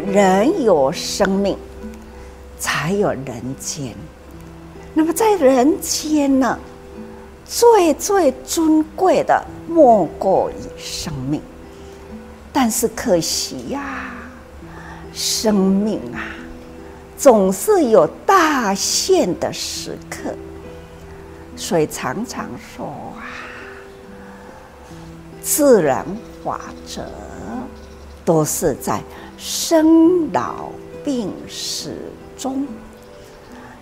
人有生命，才有人间。那么在人间呢，最最尊贵的莫过于生命。但是可惜呀、生命啊，总是有大限的时刻。所以常常说啊，自然法则都是在生老病死中。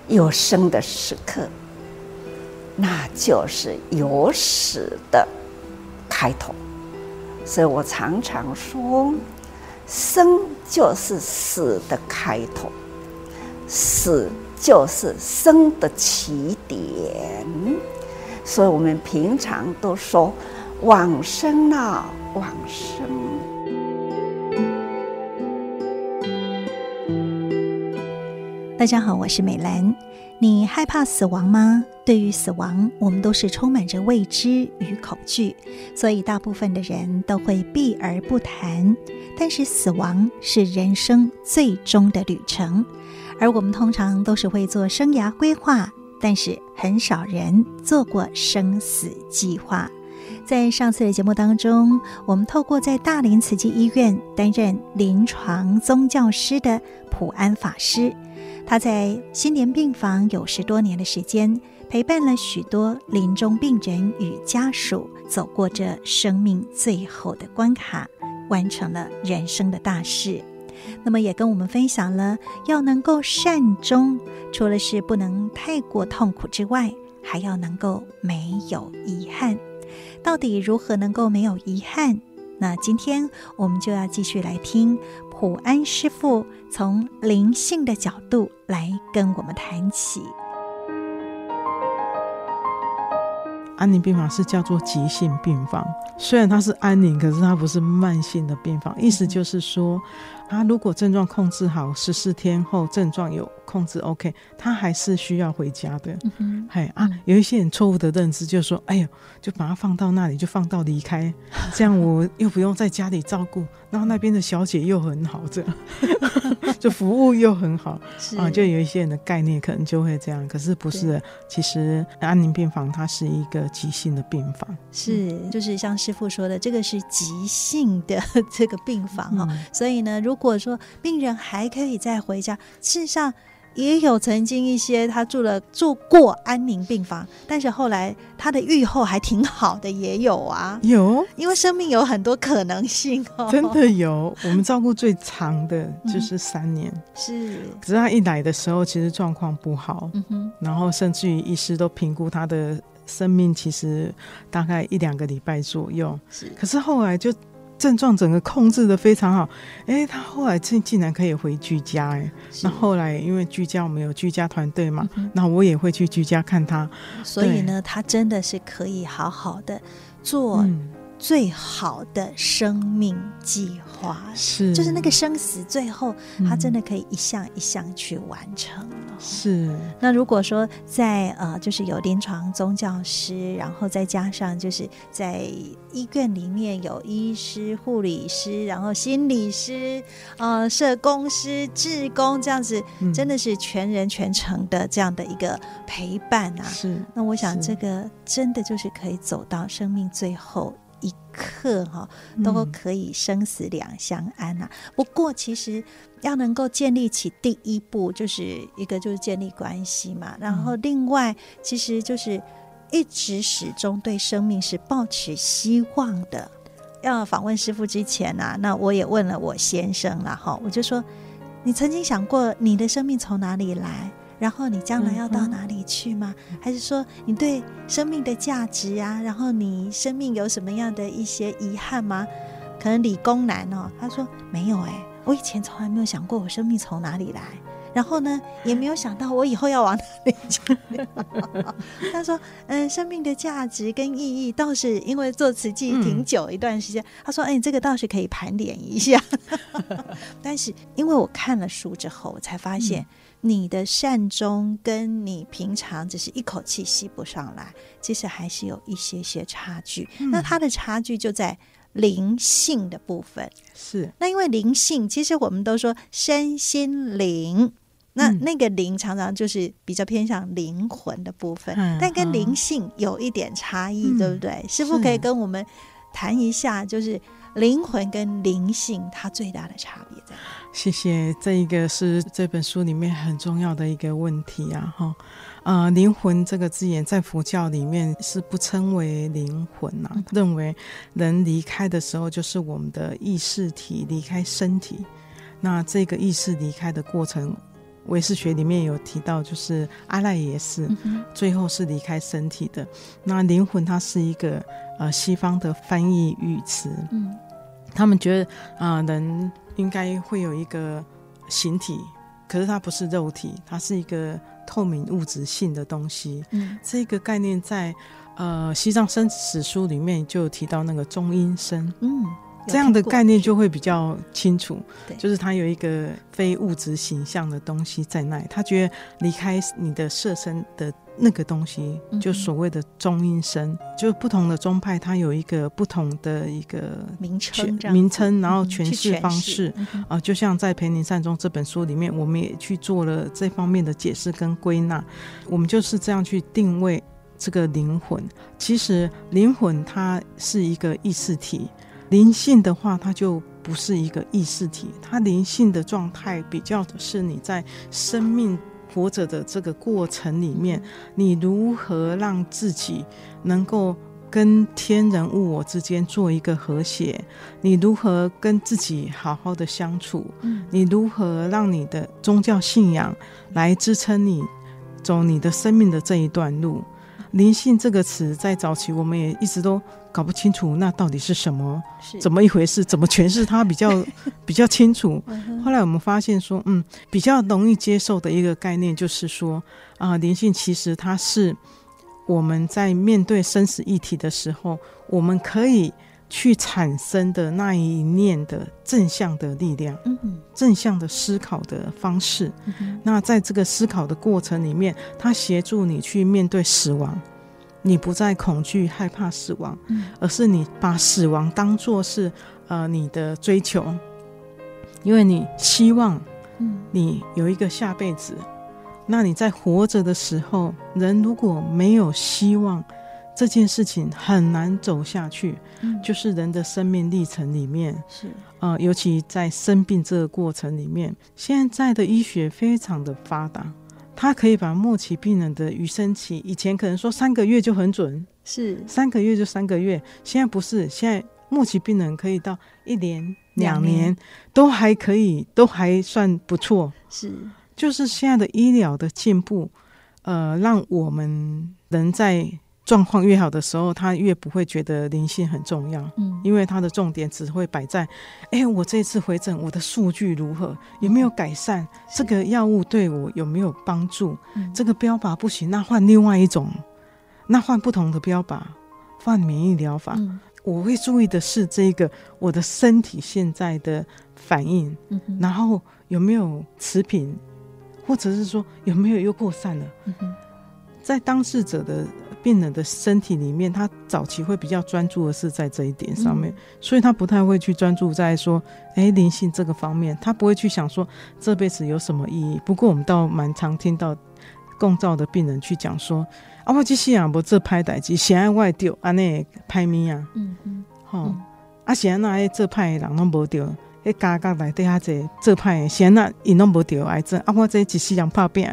有生的时刻，那就是有死的开头。所以我常常说，生就是死的开头，死就是生的起点。所以我们平常都说往生啊，往生。大家好，我是美兰。你害怕死亡吗？对于死亡，我们都是充满着未知与恐惧，所以大部分的人都会避而不谈。但是，死亡是人生最终的旅程，而我们通常都是会做生涯规划，但是很少人做过生死计划。在上次的节目当中，我们透过在大林慈济医院担任临床宗教师的普安法师。他在心莲病房有十多年的时间，陪伴了许多临终病人与家属，走过这生命最后的关卡，完成了人生的大事。那么，也跟我们分享了要能够善终，除了是不能太过痛苦之外，还要能够没有遗憾。到底如何能够没有遗憾？那今天我们就要继续来听。普安师傅从灵性的角度来跟我们谈起。安宁病房是叫做急性病房，虽然它是安宁，可是它不是慢性的病房。意思就是说，他如果症状控制好，十四天后症状有控制 OK，他还是需要回家的。嗯哼，嘿啊，有一些人错误的认知，就是说，哎呦，就把他放到那里，就放到离开，这样我又不用在家里照顾，然后那边的小姐又很好，这样 就服务又很好啊，就有一些人的概念可能就会这样，可是不是，其实安宁病房它是一个急性的病房，是，就是像师傅说的，这个是急性的 这个病房哈，嗯、所以呢，如如果说病人还可以再回家，事实上也有曾经一些他住了住过安宁病房，但是后来他的愈后还挺好的，也有啊，有，因为生命有很多可能性 哦，真的有。我们照顾最长的就是三年，嗯、是，可是他一来的时候其实状况不好，嗯哼，然后甚至于医师都评估他的生命其实大概一两个礼拜左右，是，可是后来就。症状整个控制的非常好，哎，他后来竟竟然可以回居家，哎，那后来因为居家我们有居家团队嘛，那、嗯、我也会去居家看他，所以呢，他真的是可以好好的做。嗯最好的生命计划是，就是那个生死，最后他真的可以一项一项去完成了。是。那如果说在呃，就是有临床宗教师，然后再加上就是在医院里面有医师、护理师，然后心理师、呃，社工师、志工这样子，真的是全人全程的这样的一个陪伴啊。是。那我想这个真的就是可以走到生命最后。一刻哈都可以生死两相安呐、啊。嗯、不过其实要能够建立起第一步，就是一个就是建立关系嘛。然后另外其实就是一直始终对生命是抱持希望的。要访问师傅之前呐、啊，那我也问了我先生了哈，我就说，你曾经想过你的生命从哪里来？然后你将来要到哪里去吗？还是说你对生命的价值啊？然后你生命有什么样的一些遗憾吗？可能理工男哦，他说没有哎，我以前从来没有想过我生命从哪里来，然后呢也没有想到我以后要往哪里去。他说嗯，生命的价值跟意义倒是因为做慈济挺久一段时间，嗯、他说哎，这个倒是可以盘点一下。但是因为我看了书之后，我才发现。嗯你的善终跟你平常只是一口气吸不上来，其实还是有一些些差距。嗯、那它的差距就在灵性的部分。是，那因为灵性，其实我们都说身心灵。那那个灵常常就是比较偏向灵魂的部分，嗯、但跟灵性有一点差异，嗯、对不对？师傅可以跟我们谈一下，就是灵魂跟灵性它最大的差别在哪？谢谢，这一个是这本书里面很重要的一个问题啊！哈，呃，灵魂这个字眼在佛教里面是不称为灵魂呐、啊，嗯、认为人离开的时候就是我们的意识体离开身体，那这个意识离开的过程。唯识学里面有提到，就是阿赖耶识，嗯、最后是离开身体的。那灵魂它是一个呃西方的翻译语词，嗯，他们觉得啊、呃、人应该会有一个形体，可是它不是肉体，它是一个透明物质性的东西。嗯，这个概念在呃西藏生死书里面就有提到那个中阴身，嗯。这样的概念就会比较清楚，就是他有一个非物质形象的东西在那里，他觉得离开你的色身的那个东西，就所谓的中阴身，就不同的宗派，它有一个不同的一个名称，名称，然后诠释方式啊，就像在《陪您善终》这本书里面，我们也去做了这方面的解释跟归纳，我们就是这样去定位这个灵魂。其实灵魂它是一个意识体。灵性的话，它就不是一个意识体，它灵性的状态比较的是你在生命活着的这个过程里面，你如何让自己能够跟天人物我之间做一个和谐，你如何跟自己好好的相处，你如何让你的宗教信仰来支撑你走你的生命的这一段路。灵性这个词在早期我们也一直都搞不清楚，那到底是什么？怎么一回事？怎么诠释它比较 比较清楚？后来我们发现说，嗯，比较容易接受的一个概念就是说，啊、呃，灵性其实它是我们在面对生死议题的时候，我们可以。去产生的那一念的正向的力量，嗯，正向的思考的方式。嗯，那在这个思考的过程里面，它协助你去面对死亡，你不再恐惧害怕死亡，嗯，而是你把死亡当作是呃你的追求，因为你希望，嗯，你有一个下辈子。嗯，那你在活着的时候，人如果没有希望。这件事情很难走下去，嗯、就是人的生命历程里面是啊、呃，尤其在生病这个过程里面，现在的医学非常的发达，它可以把末期病人的余生期，以前可能说三个月就很准，是。三个月就三个月，现在不是，现在末期病人可以到一年、两年，两年。都还可以，都还算不错，是，就是现在的医疗的进步，呃，让我们能在。状况越好的时候，他越不会觉得灵性很重要，嗯，因为他的重点只会摆在，哎，我这次回诊，我的数据如何，有没有改善？嗯、这个药物对我有没有帮助？嗯、这个标靶不行，那换另外一种，那换不同的标靶，换免疫疗法。嗯、我会注意的是这个我的身体现在的反应，嗯、然后有没有持平，或者是说有没有又扩散了？嗯、在当事者的。病人的身体里面，他早期会比较专注的是在这一点上面，嗯、所以他不太会去专注在说，哎，灵性这个方面，他不会去想说这辈子有什么意义。不过我们倒蛮常听到共照的病人去讲说，啊，我这世啊，无做歹代志，现在我丢安尼歹命啊，嗯嗯，吼、嗯，啊，现在那些做歹的人拢无丢，迄家家内底下这做歹的，现在因拢无丢癌症，啊，我这一世人拍拼。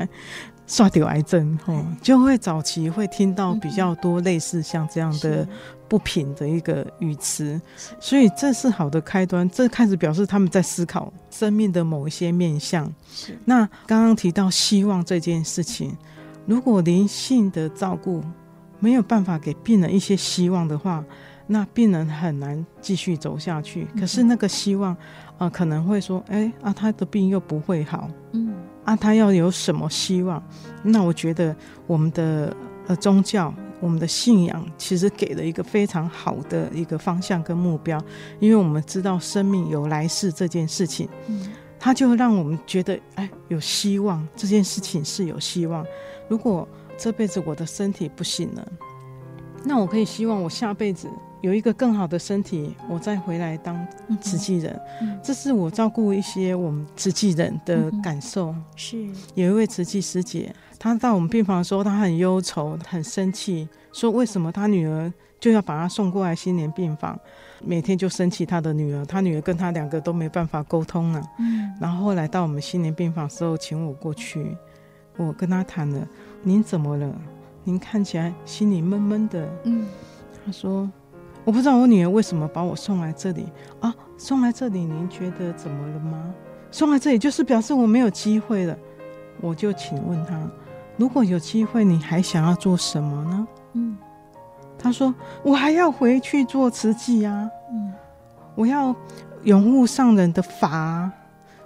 刷掉癌症，哦，就会早期会听到比较多类似像这样的不平的一个语词，所以这是好的开端。这开始表示他们在思考生命的某一些面向。是。那刚刚提到希望这件事情，如果灵性的照顾没有办法给病人一些希望的话，那病人很难继续走下去。可是那个希望，呃，可能会说，哎，啊，他的病又不会好。嗯。啊，他要有什么希望？那我觉得我们的呃宗教，我们的信仰，其实给了一个非常好的一个方向跟目标，因为我们知道生命有来世这件事情，嗯，他就让我们觉得哎有希望，这件事情是有希望。如果这辈子我的身体不行了，那我可以希望我下辈子有一个更好的身体，我再回来当慈济人。这是我照顾一些我们慈济人的感受。嗯、是有一位慈济师姐，她到我们病房的时候，她很忧愁，很生气，说为什么她女儿就要把她送过来新年病房，每天就生气她的女儿，她女儿跟她两个都没办法沟通了、啊。嗯，然后后来到我们新年病房的时候，请我过去，我跟她谈了，您怎么了？您看起来心里闷闷的。嗯，她说。我不知道我女儿为什么把我送来这里啊？送来这里，您觉得怎么了吗？送来这里就是表示我没有机会了。我就请问她，如果有机会，你还想要做什么呢？嗯，她说我还要回去做慈济啊。嗯，我要拥护上人的法，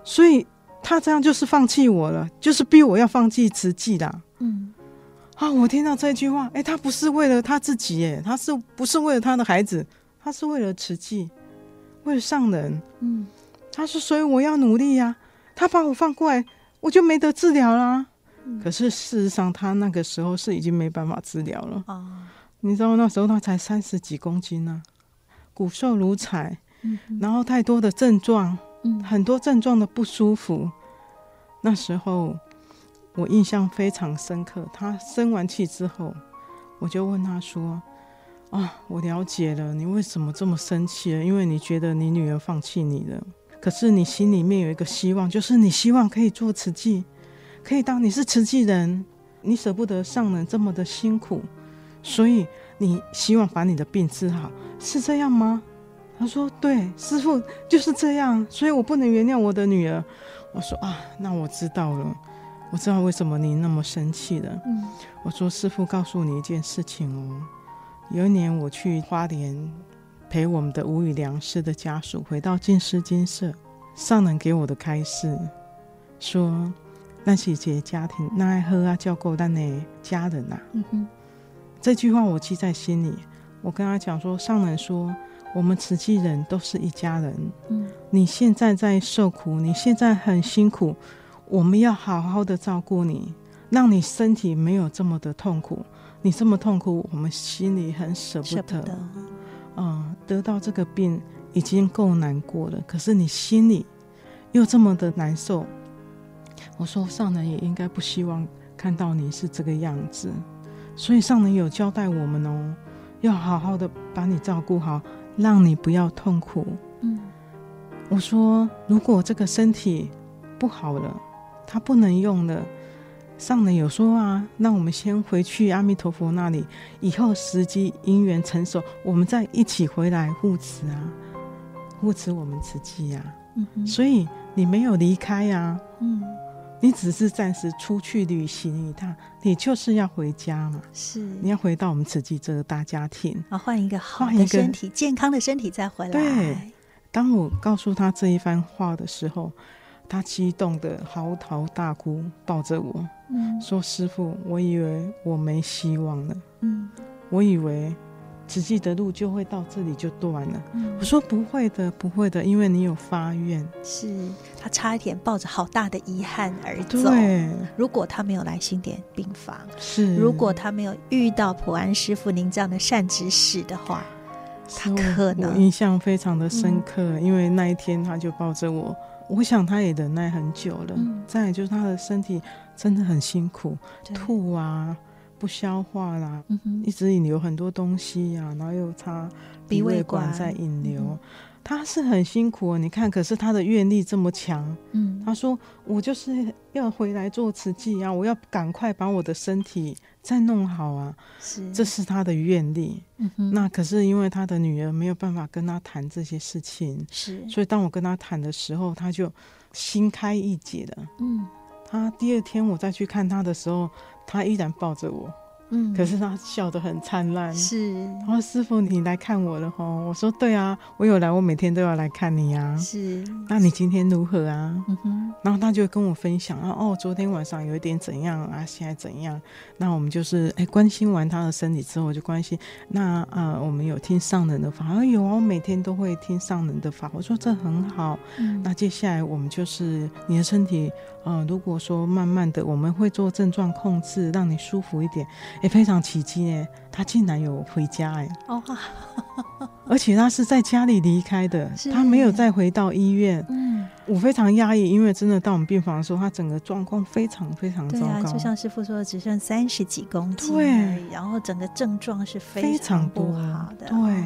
所以她这样就是放弃我了，就是逼我要放弃慈济啦。嗯。啊！我听到这句话，哎、欸，他不是为了他自己，哎，他是不是为了他的孩子？他是为了慈济，为了上人。嗯，他说，所以我要努力呀、啊。他把我放过来，我就没得治疗啦。嗯、可是事实上，他那个时候是已经没办法治疗了。哦，你知道那时候他才三十几公斤呢、啊，骨瘦如柴，嗯、然后太多的症状，嗯、很多症状的不舒服。那时候。我印象非常深刻。他生完气之后，我就问他说：“啊，我了解了，你为什么这么生气了？因为你觉得你女儿放弃你了。可是你心里面有一个希望，就是你希望可以做慈济，可以当你是慈济人，你舍不得上人这么的辛苦，所以你希望把你的病治好，是这样吗？”他说：“对，师父就是这样，所以我不能原谅我的女儿。”我说：“啊，那我知道了。”我知道为什么你那么生气了。嗯，我说师傅告诉你一件事情哦。有一年我去花莲陪我们的吴宇良师的家属回到静思精舍，上人给我的开示说：“那是姐家庭，那爱喝啊，叫够咱的家人呐、啊。”嗯哼，这句话我记在心里。我跟他讲说，上人说我们慈济人都是一家人。嗯，你现在在受苦，你现在很辛苦。我们要好好的照顾你，让你身体没有这么的痛苦。你这么痛苦，我们心里很舍不得。嗯，得到这个病已经够难过了，可是你心里又这么的难受。我说上人也应该不希望看到你是这个样子，所以上人有交代我们哦，要好好的把你照顾好，让你不要痛苦。嗯，我说如果这个身体不好了。他不能用了，上人有说啊，那我们先回去阿弥陀佛那里，以后时机因缘成熟，我们再一起回来护持啊，护持我们慈济呀。嗯哼，所以你没有离开呀，啊，嗯，你只是暂时出去旅行一趟，你就是要回家嘛，是，你要回到我们慈济这个大家庭，啊，换一个好的身体，健康的身体再回来。对，当我告诉他这一番话的时候。他激动的嚎啕大哭，抱着我，嗯，说：“师傅，我以为我没希望了，嗯，我以为只记得路就会到这里就断了。嗯”我说：“不会的，不会的，因为你有发愿。”是他差一点抱着好大的遗憾而走。对，如果他没有来新点病房，是如果他没有遇到普安师傅您这样的善知识的话，他可能我印象非常的深刻，嗯，因为那一天他就抱着我。我想他也忍耐很久了。嗯、再就是他的身体真的很辛苦，吐啊，不消化啦，嗯、一直引流很多东西呀、啊，然后又插鼻胃管在引流，嗯、他是很辛苦。你看，可是他的愿力这么强。嗯，他说我就是要回来做慈济啊，我要赶快把我的身体再弄好啊。是，这是他的愿力。嗯哼，那可是因为他的女儿没有办法跟他谈这些事情，是，所以当我跟他谈的时候，他就心开意解了。嗯，他第二天我再去看他的时候，他依然抱着我。嗯，可是他笑得很灿烂。是，然后师傅你来看我了哈？我说对啊，我有来，我每天都要来看你啊。是，那你今天如何啊？嗯哼。然后他就跟我分享啊，哦，昨天晚上有一点怎样啊，现在怎样？那我们就是哎，关心完他的身体之后，就关心那啊、呃，我们有听上人的法？啊，有啊，我每天都会听上人的法。我说这很好。嗯。那接下来我们就是你的身体，嗯、呃，如果说慢慢的我们会做症状控制，让你舒服一点。也非常奇迹哎，他竟然有回家哎，哦，而且他是在家里离开的，他没有再回到医院。嗯，我非常压抑，因为真的到我们病房的时候，他整个状况非常非常糟糕。啊，就像师傅说的，只剩三十几公斤，对，然后整个症状是非常不好的，对，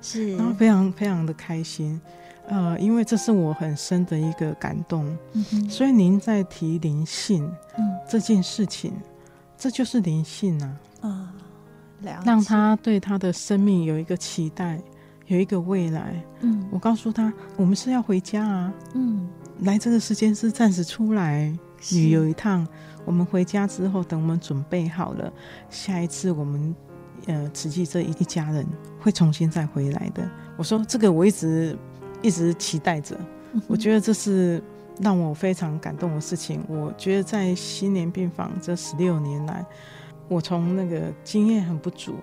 是，然后非常非常的开心。呃，因为这是我很深的一个感动，嗯、哼所以您在提灵性，嗯，这件事情，这就是灵性啊，啊、哦，让他对他的生命有一个期待，有一个未来，嗯，我告诉他，我们是要回家啊，嗯，来这个时间是暂时出来旅游一趟，我们回家之后，等我们准备好了，下一次我们，呃，慈济这一家人会重新再回来的。我说这个我一直。一直期待着，我觉得这是让我非常感动的事情。我觉得在新年病房这十六年来，我从那个经验很不足，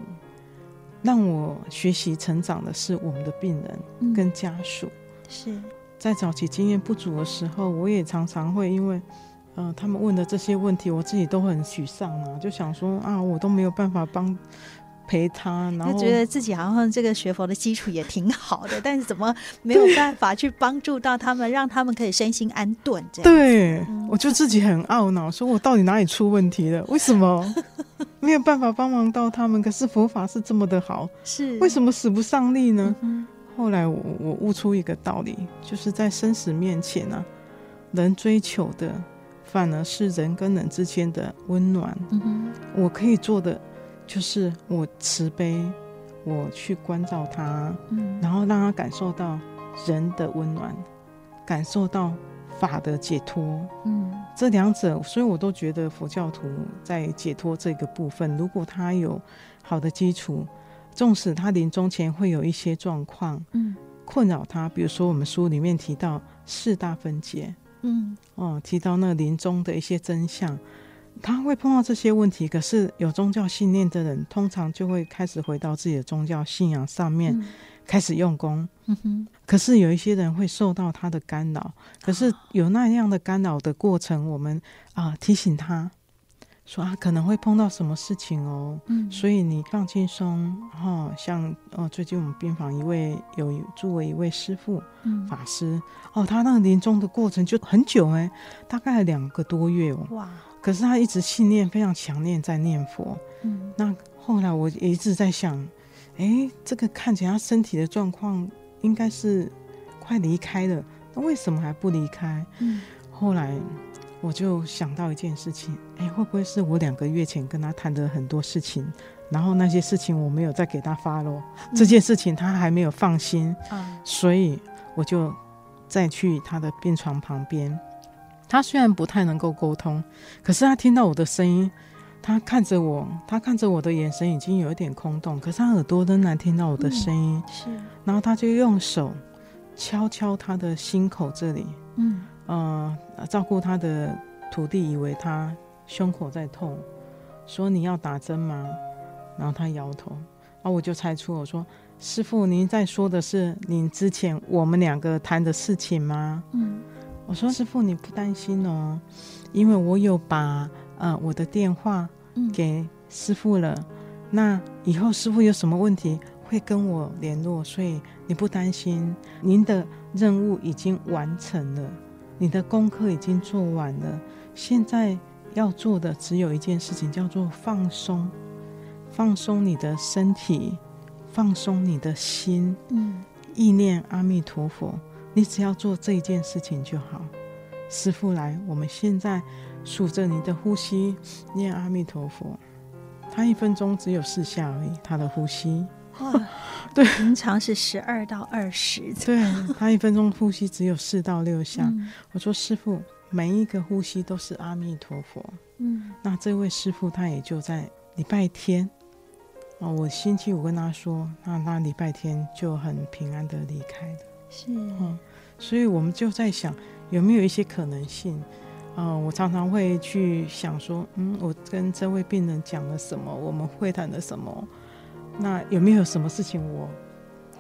让我学习成长的是我们的病人跟家属。是在早期经验不足的时候，我也常常会因为，呃，他们问的这些问题，我自己都很沮丧啊，就想说啊，我都没有办法帮。陪他，然后觉得自己好像这个学佛的基础也挺好的，但是怎么没有办法去帮助到他们，让他们可以身心安顿？这样对，嗯、我就自己很懊恼，说我到底哪里出问题了？为什么没有办法帮忙到他们？可是佛法是这么的好，是为什么使不上力呢？嗯、后来我我悟出一个道理，就是在生死面前啊，人追求的反而是人跟人之间的温暖。我可以做的。就是我慈悲，我去关照他，嗯，然后让他感受到人的温暖，感受到法的解脱，嗯，这两者，所以我都觉得佛教徒在解脱这个部分，如果他有好的基础，纵使他临终前会有一些状况，嗯，困扰他，比如说我们书里面提到四大分解，嗯，哦，提到那临终的一些真相。他会碰到这些问题，可是有宗教信念的人，通常就会开始回到自己的宗教信仰上面，嗯、开始用功。嗯、哼。可是有一些人会受到他的干扰，可是有那样的干扰的过程，我们啊、呃、提醒他说啊可能会碰到什么事情哦，嗯、所以你放轻松哈。像哦，最近我们病房一位有住了一位师傅、嗯、法师哦，他那个临终的过程就很久哎，大概两个多月哦。哇。可是他一直信念非常强烈，在念佛。嗯，那后来我也一直在想，哎、欸，这个看起来他身体的状况应该是快离开了，那为什么还不离开？嗯，后来我就想到一件事情，哎、欸，会不会是我两个月前跟他谈的很多事情，然后那些事情我没有再给他发咯，嗯、这件事情他还没有放心，嗯，所以我就再去他的病床旁边。他虽然不太能够沟通，可是他听到我的声音，他看着我，他看着我的眼神已经有一点空洞，可是他耳朵仍然听到我的声音。嗯、是，然后他就用手敲敲他的心口这里，嗯，呃，照顾他的徒弟以为他胸口在痛，说你要打针吗？然后他摇头，然后我就猜出我说师傅，您在说的是您之前我们两个谈的事情吗？嗯。我说：“师傅，你不担心哦，因为我有把呃我的电话给师傅了。嗯、那以后师傅有什么问题会跟我联络，所以你不担心。您的任务已经完成了，你的功课已经做完了。现在要做的只有一件事情，叫做放松，放松你的身体，放松你的心，嗯，意念阿弥陀佛。”你只要做这一件事情就好。师傅来，我们现在数着你的呼吸，念阿弥陀佛。他一分钟只有四下而已，他的呼吸。哇，对，平常是十二到二十。对，他一分钟呼吸只有四到六下。嗯、我说师傅，每一个呼吸都是阿弥陀佛。嗯，那这位师傅他也就在礼拜天啊，我星期五跟他说，那他礼拜天就很平安的离开了。是，嗯，所以我们就在想，有没有一些可能性？啊、呃，我常常会去想说，嗯，我跟这位病人讲了什么？我们会谈了什么？那有没有什么事情我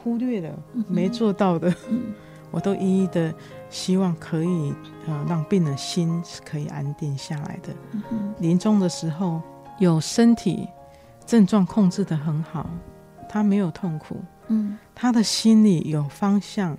忽略了、嗯、没做到的？嗯、我都一一的希望可以，呃，让病人心是可以安定下来的。嗯、临终的时候，有身体症状控制的很好，他没有痛苦，嗯，他的心里有方向，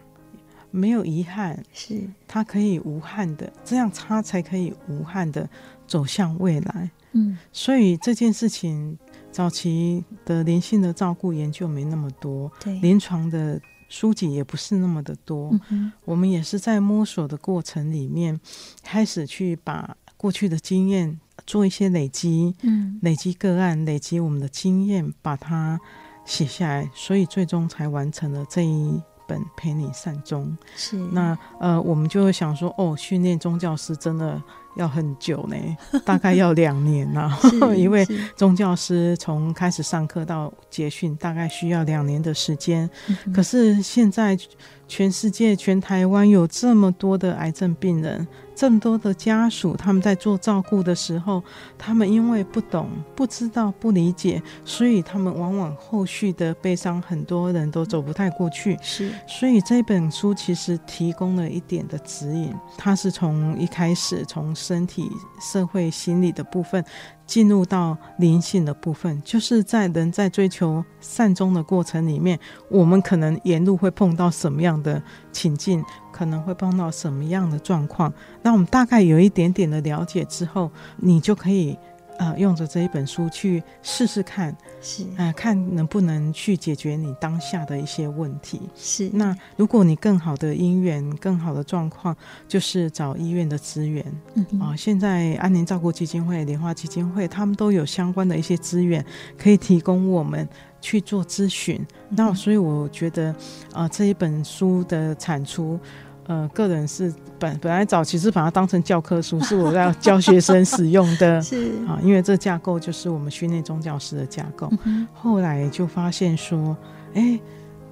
没有遗憾，是他可以无憾的，这样他才可以无憾的走向未来。嗯，所以这件事情早期的灵性的照顾研究没那么多，对，临床的书籍也不是那么的多。嗯，我们也是在摸索的过程里面，开始去把过去的经验做一些累积，嗯，累积个案，累积我们的经验，把它写下来，所以最终才完成了这一本《陪你善终》。是那呃，我们就会想说，哦，训练宗教师真的。要很久呢，大概要两年呐，因为宗教师从开始上课到结训，大概需要两年的时间。嗯、可是现在全世界、全台湾有这么多的癌症病人。这么多的家属，他们在做照顾的时候，他们因为不懂、不知道、不理解，所以他们往往后续的悲伤，很多人都走不太过去。是，所以这本书其实提供了一点的指引，它是从一开始从身体、社会、心理的部分。进入到灵性的部分，就是在人在追求善终的过程里面，我们可能沿路会碰到什么样的情境，可能会碰到什么样的状况。那我们大概有一点点的了解之后，你就可以。呃，用着这一本书去试试看，是，呃，看能不能去解决你当下的一些问题。是，那如果你更好的姻缘、更好的状况，就是找医院的资源。嗯，啊、呃，现在安宁照顾基金会、莲花基金会，他们都有相关的一些资源可以提供我们去做咨询。嗯、那所以我觉得，啊、呃，这一本书的产出。呃，个人是本本来早期是把它当成教科书，是我要教学生使用的，是啊，因为这架构就是我们训练宗教师的架构。嗯、后来就发现说，哎、欸，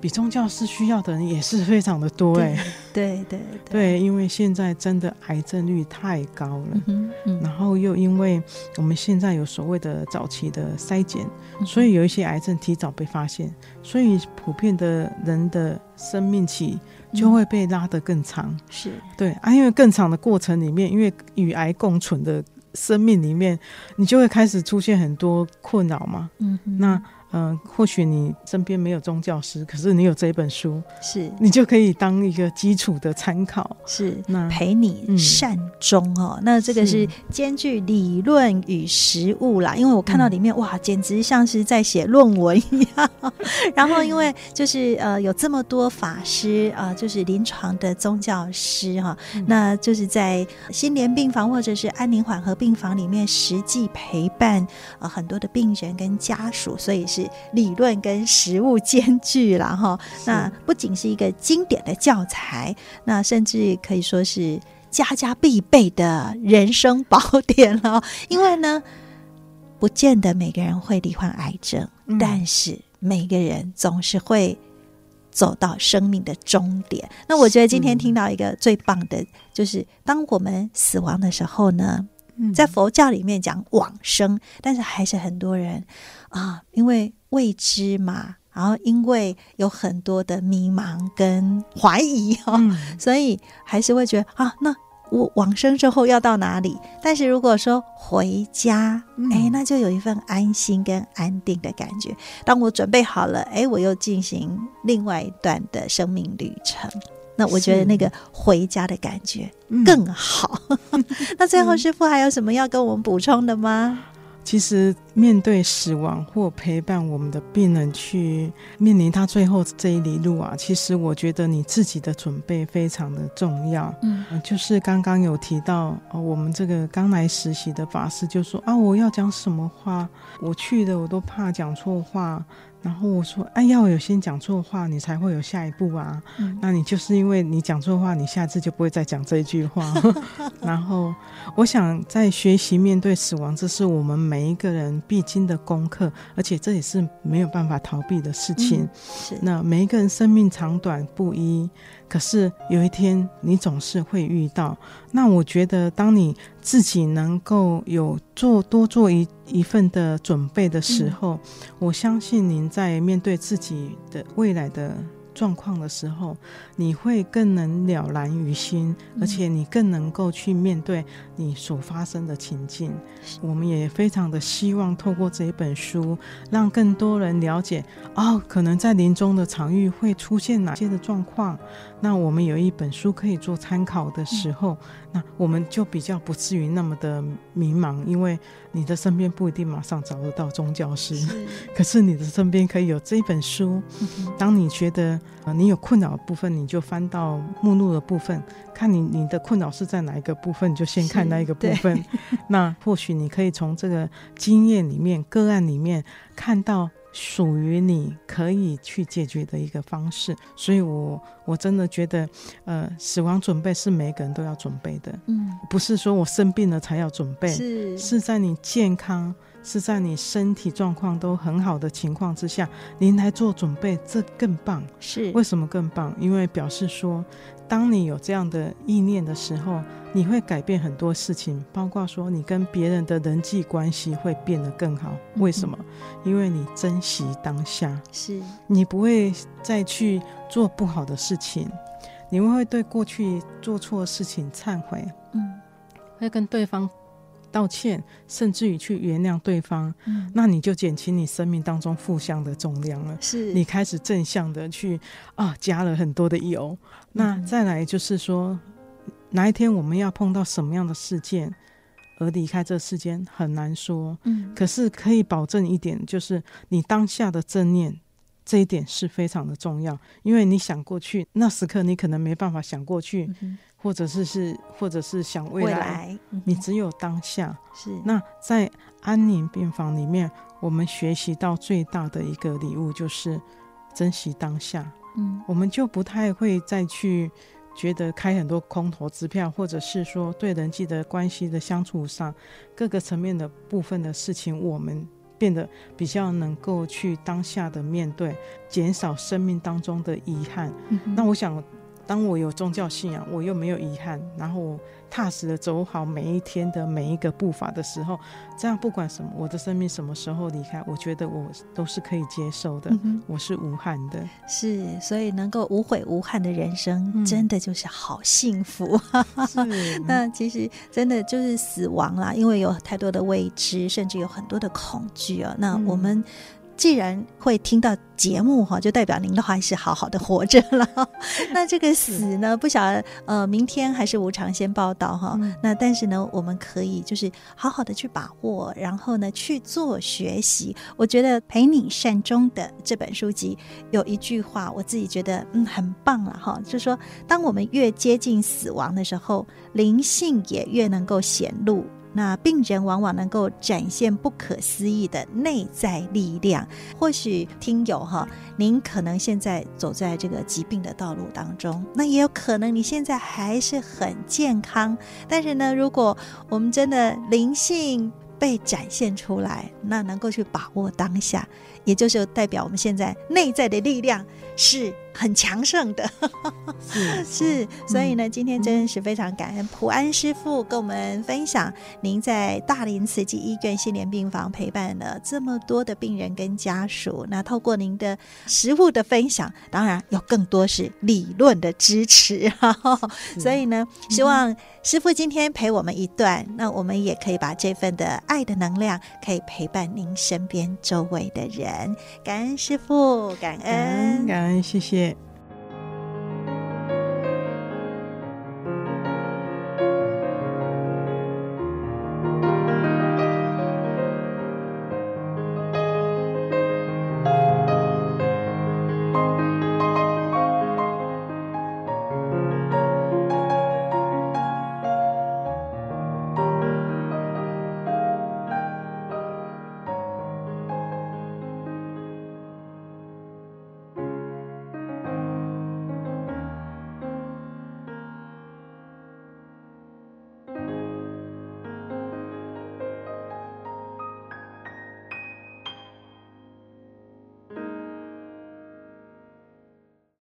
比宗教师需要的人也是非常的多、欸，哎，对对 对，对，因为现在真的癌症率太高了，嗯嗯、然后又因为我们现在有所谓的早期的筛检，所以有一些癌症提早被发现，所以普遍的人的生命期。就会被拉得更长，嗯、是对啊，因为更长的过程里面，因为与癌共存的生命里面，你就会开始出现很多困扰嘛。嗯哼，那。嗯、呃，或许你身边没有宗教师，可是你有这本书，是你就可以当一个基础的参考。是，那陪你善终哦。嗯、那这个是兼具理论与实务啦。因为我看到里面、嗯、哇，简直像是在写论文一样。然后，因为就是呃，有这么多法师啊、呃，就是临床的宗教师哈，嗯、那就是在心莲病房或者是安宁缓和病房里面实际陪伴啊、呃、很多的病人跟家属，所以是。理论跟实物兼具了哈，那不仅是一个经典的教材，那甚至可以说是家家必备的人生宝典了。因为呢，不见得每个人会罹患癌症，嗯、但是每个人总是会走到生命的终点。那我觉得今天听到一个最棒的，就是当我们死亡的时候呢。在佛教里面讲往生，但是还是很多人啊，因为未知嘛，然后因为有很多的迷茫跟怀疑哈、哦，嗯、所以还是会觉得啊，那我往生之后要到哪里？但是如果说回家，嗯、哎，那就有一份安心跟安定的感觉。当我准备好了，哎，我又进行另外一段的生命旅程。那我觉得那个回家的感觉更好。嗯、那最后师傅还有什么要跟我们补充的吗？其实面对死亡或陪伴我们的病人去面临他最后这一里路啊，其实我觉得你自己的准备非常的重要。嗯，就是刚刚有提到，我们这个刚来实习的法师就说啊，我要讲什么话，我去的我都怕讲错话。然后我说：“哎，要有先讲错话，你才会有下一步啊。嗯、那你就是因为你讲错话，你下次就不会再讲这一句话。然后，我想在学习面对死亡，这是我们每一个人必经的功课，而且这也是没有办法逃避的事情。嗯、是那每一个人生命长短不一。”可是有一天，你总是会遇到。那我觉得，当你自己能够有做多做一一份的准备的时候，嗯、我相信您在面对自己的未来的状况的时候，你会更能了然于心，而且你更能够去面对你所发生的情境。我们也非常的希望透过这一本书，让更多人了解哦，可能在临终的场域会出现哪些的状况。那我们有一本书可以做参考的时候，那我们就比较不至于那么的迷茫，因为你的身边不一定马上找得到宗教师，可是你的身边可以有这一本书。当你觉得呃你有困扰的部分，你就翻到目录的部分，看你你的困扰是在哪一个部分，就先看那一个部分。那或许你可以从这个经验里面、个案里面看到。属于你可以去解决的一个方式，所以我我真的觉得，呃，死亡准备是每个人都要准备的，嗯，不是说我生病了才要准备，是是在你健康，是在你身体状况都很好的情况之下，您来做准备，这更棒。是为什么更棒？因为表示说。当你有这样的意念的时候，你会改变很多事情，包括说你跟别人的人际关系会变得更好。为什么？因为你珍惜当下，是你不会再去做不好的事情，你会对过去做错的事情忏悔，嗯，会跟对方。道歉，甚至于去原谅对方，嗯，那你就减轻你生命当中负向的重量了。是你开始正向的去啊，加了很多的油。嗯、那再来就是说，哪一天我们要碰到什么样的事件而离开这世间，很难说。嗯，可是可以保证一点，就是你当下的正念这一点是非常的重要，因为你想过去那时刻，你可能没办法想过去。嗯或者是是，或者是想未来，未来嗯、你只有当下。是那在安宁病房里面，我们学习到最大的一个礼物就是珍惜当下。嗯，我们就不太会再去觉得开很多空头支票，或者是说对人际的关系的相处上各个层面的部分的事情，我们变得比较能够去当下的面对，减少生命当中的遗憾。嗯、那我想。当我有宗教信仰，我又没有遗憾，然后我踏实的走好每一天的每一个步伐的时候，这样不管什么，我的生命什么时候离开，我觉得我都是可以接受的，嗯、我是无憾的。是，所以能够无悔无憾的人生，嗯、真的就是好幸福。是 那其实真的就是死亡啦，因为有太多的未知，甚至有很多的恐惧啊。那我们。嗯既然会听到节目哈，就代表您的话是好好的活着了。那这个死呢，不晓得呃，明天还是无偿先报道哈。嗯、那但是呢，我们可以就是好好的去把握，然后呢去做学习。我觉得陪你善终的这本书籍有一句话，我自己觉得嗯很棒了哈，就是说，当我们越接近死亡的时候，灵性也越能够显露。那病人往往能够展现不可思议的内在力量。或许听友哈，您可能现在走在这个疾病的道路当中，那也有可能你现在还是很健康。但是呢，如果我们真的灵性被展现出来，那能够去把握当下，也就是代表我们现在内在的力量是很强盛的，是，是，所以呢，今天真的是非常感恩普安师傅跟我们分享，您在大林慈济医院心连病房陪伴了这么多的病人跟家属，那透过您的实物的分享，当然有更多是理论的支持，所以呢，希望师傅今天陪我们一段，那我们也可以把这份的爱的能量，可以陪伴您身边周围的人，感恩师傅，感恩，感恩，谢谢。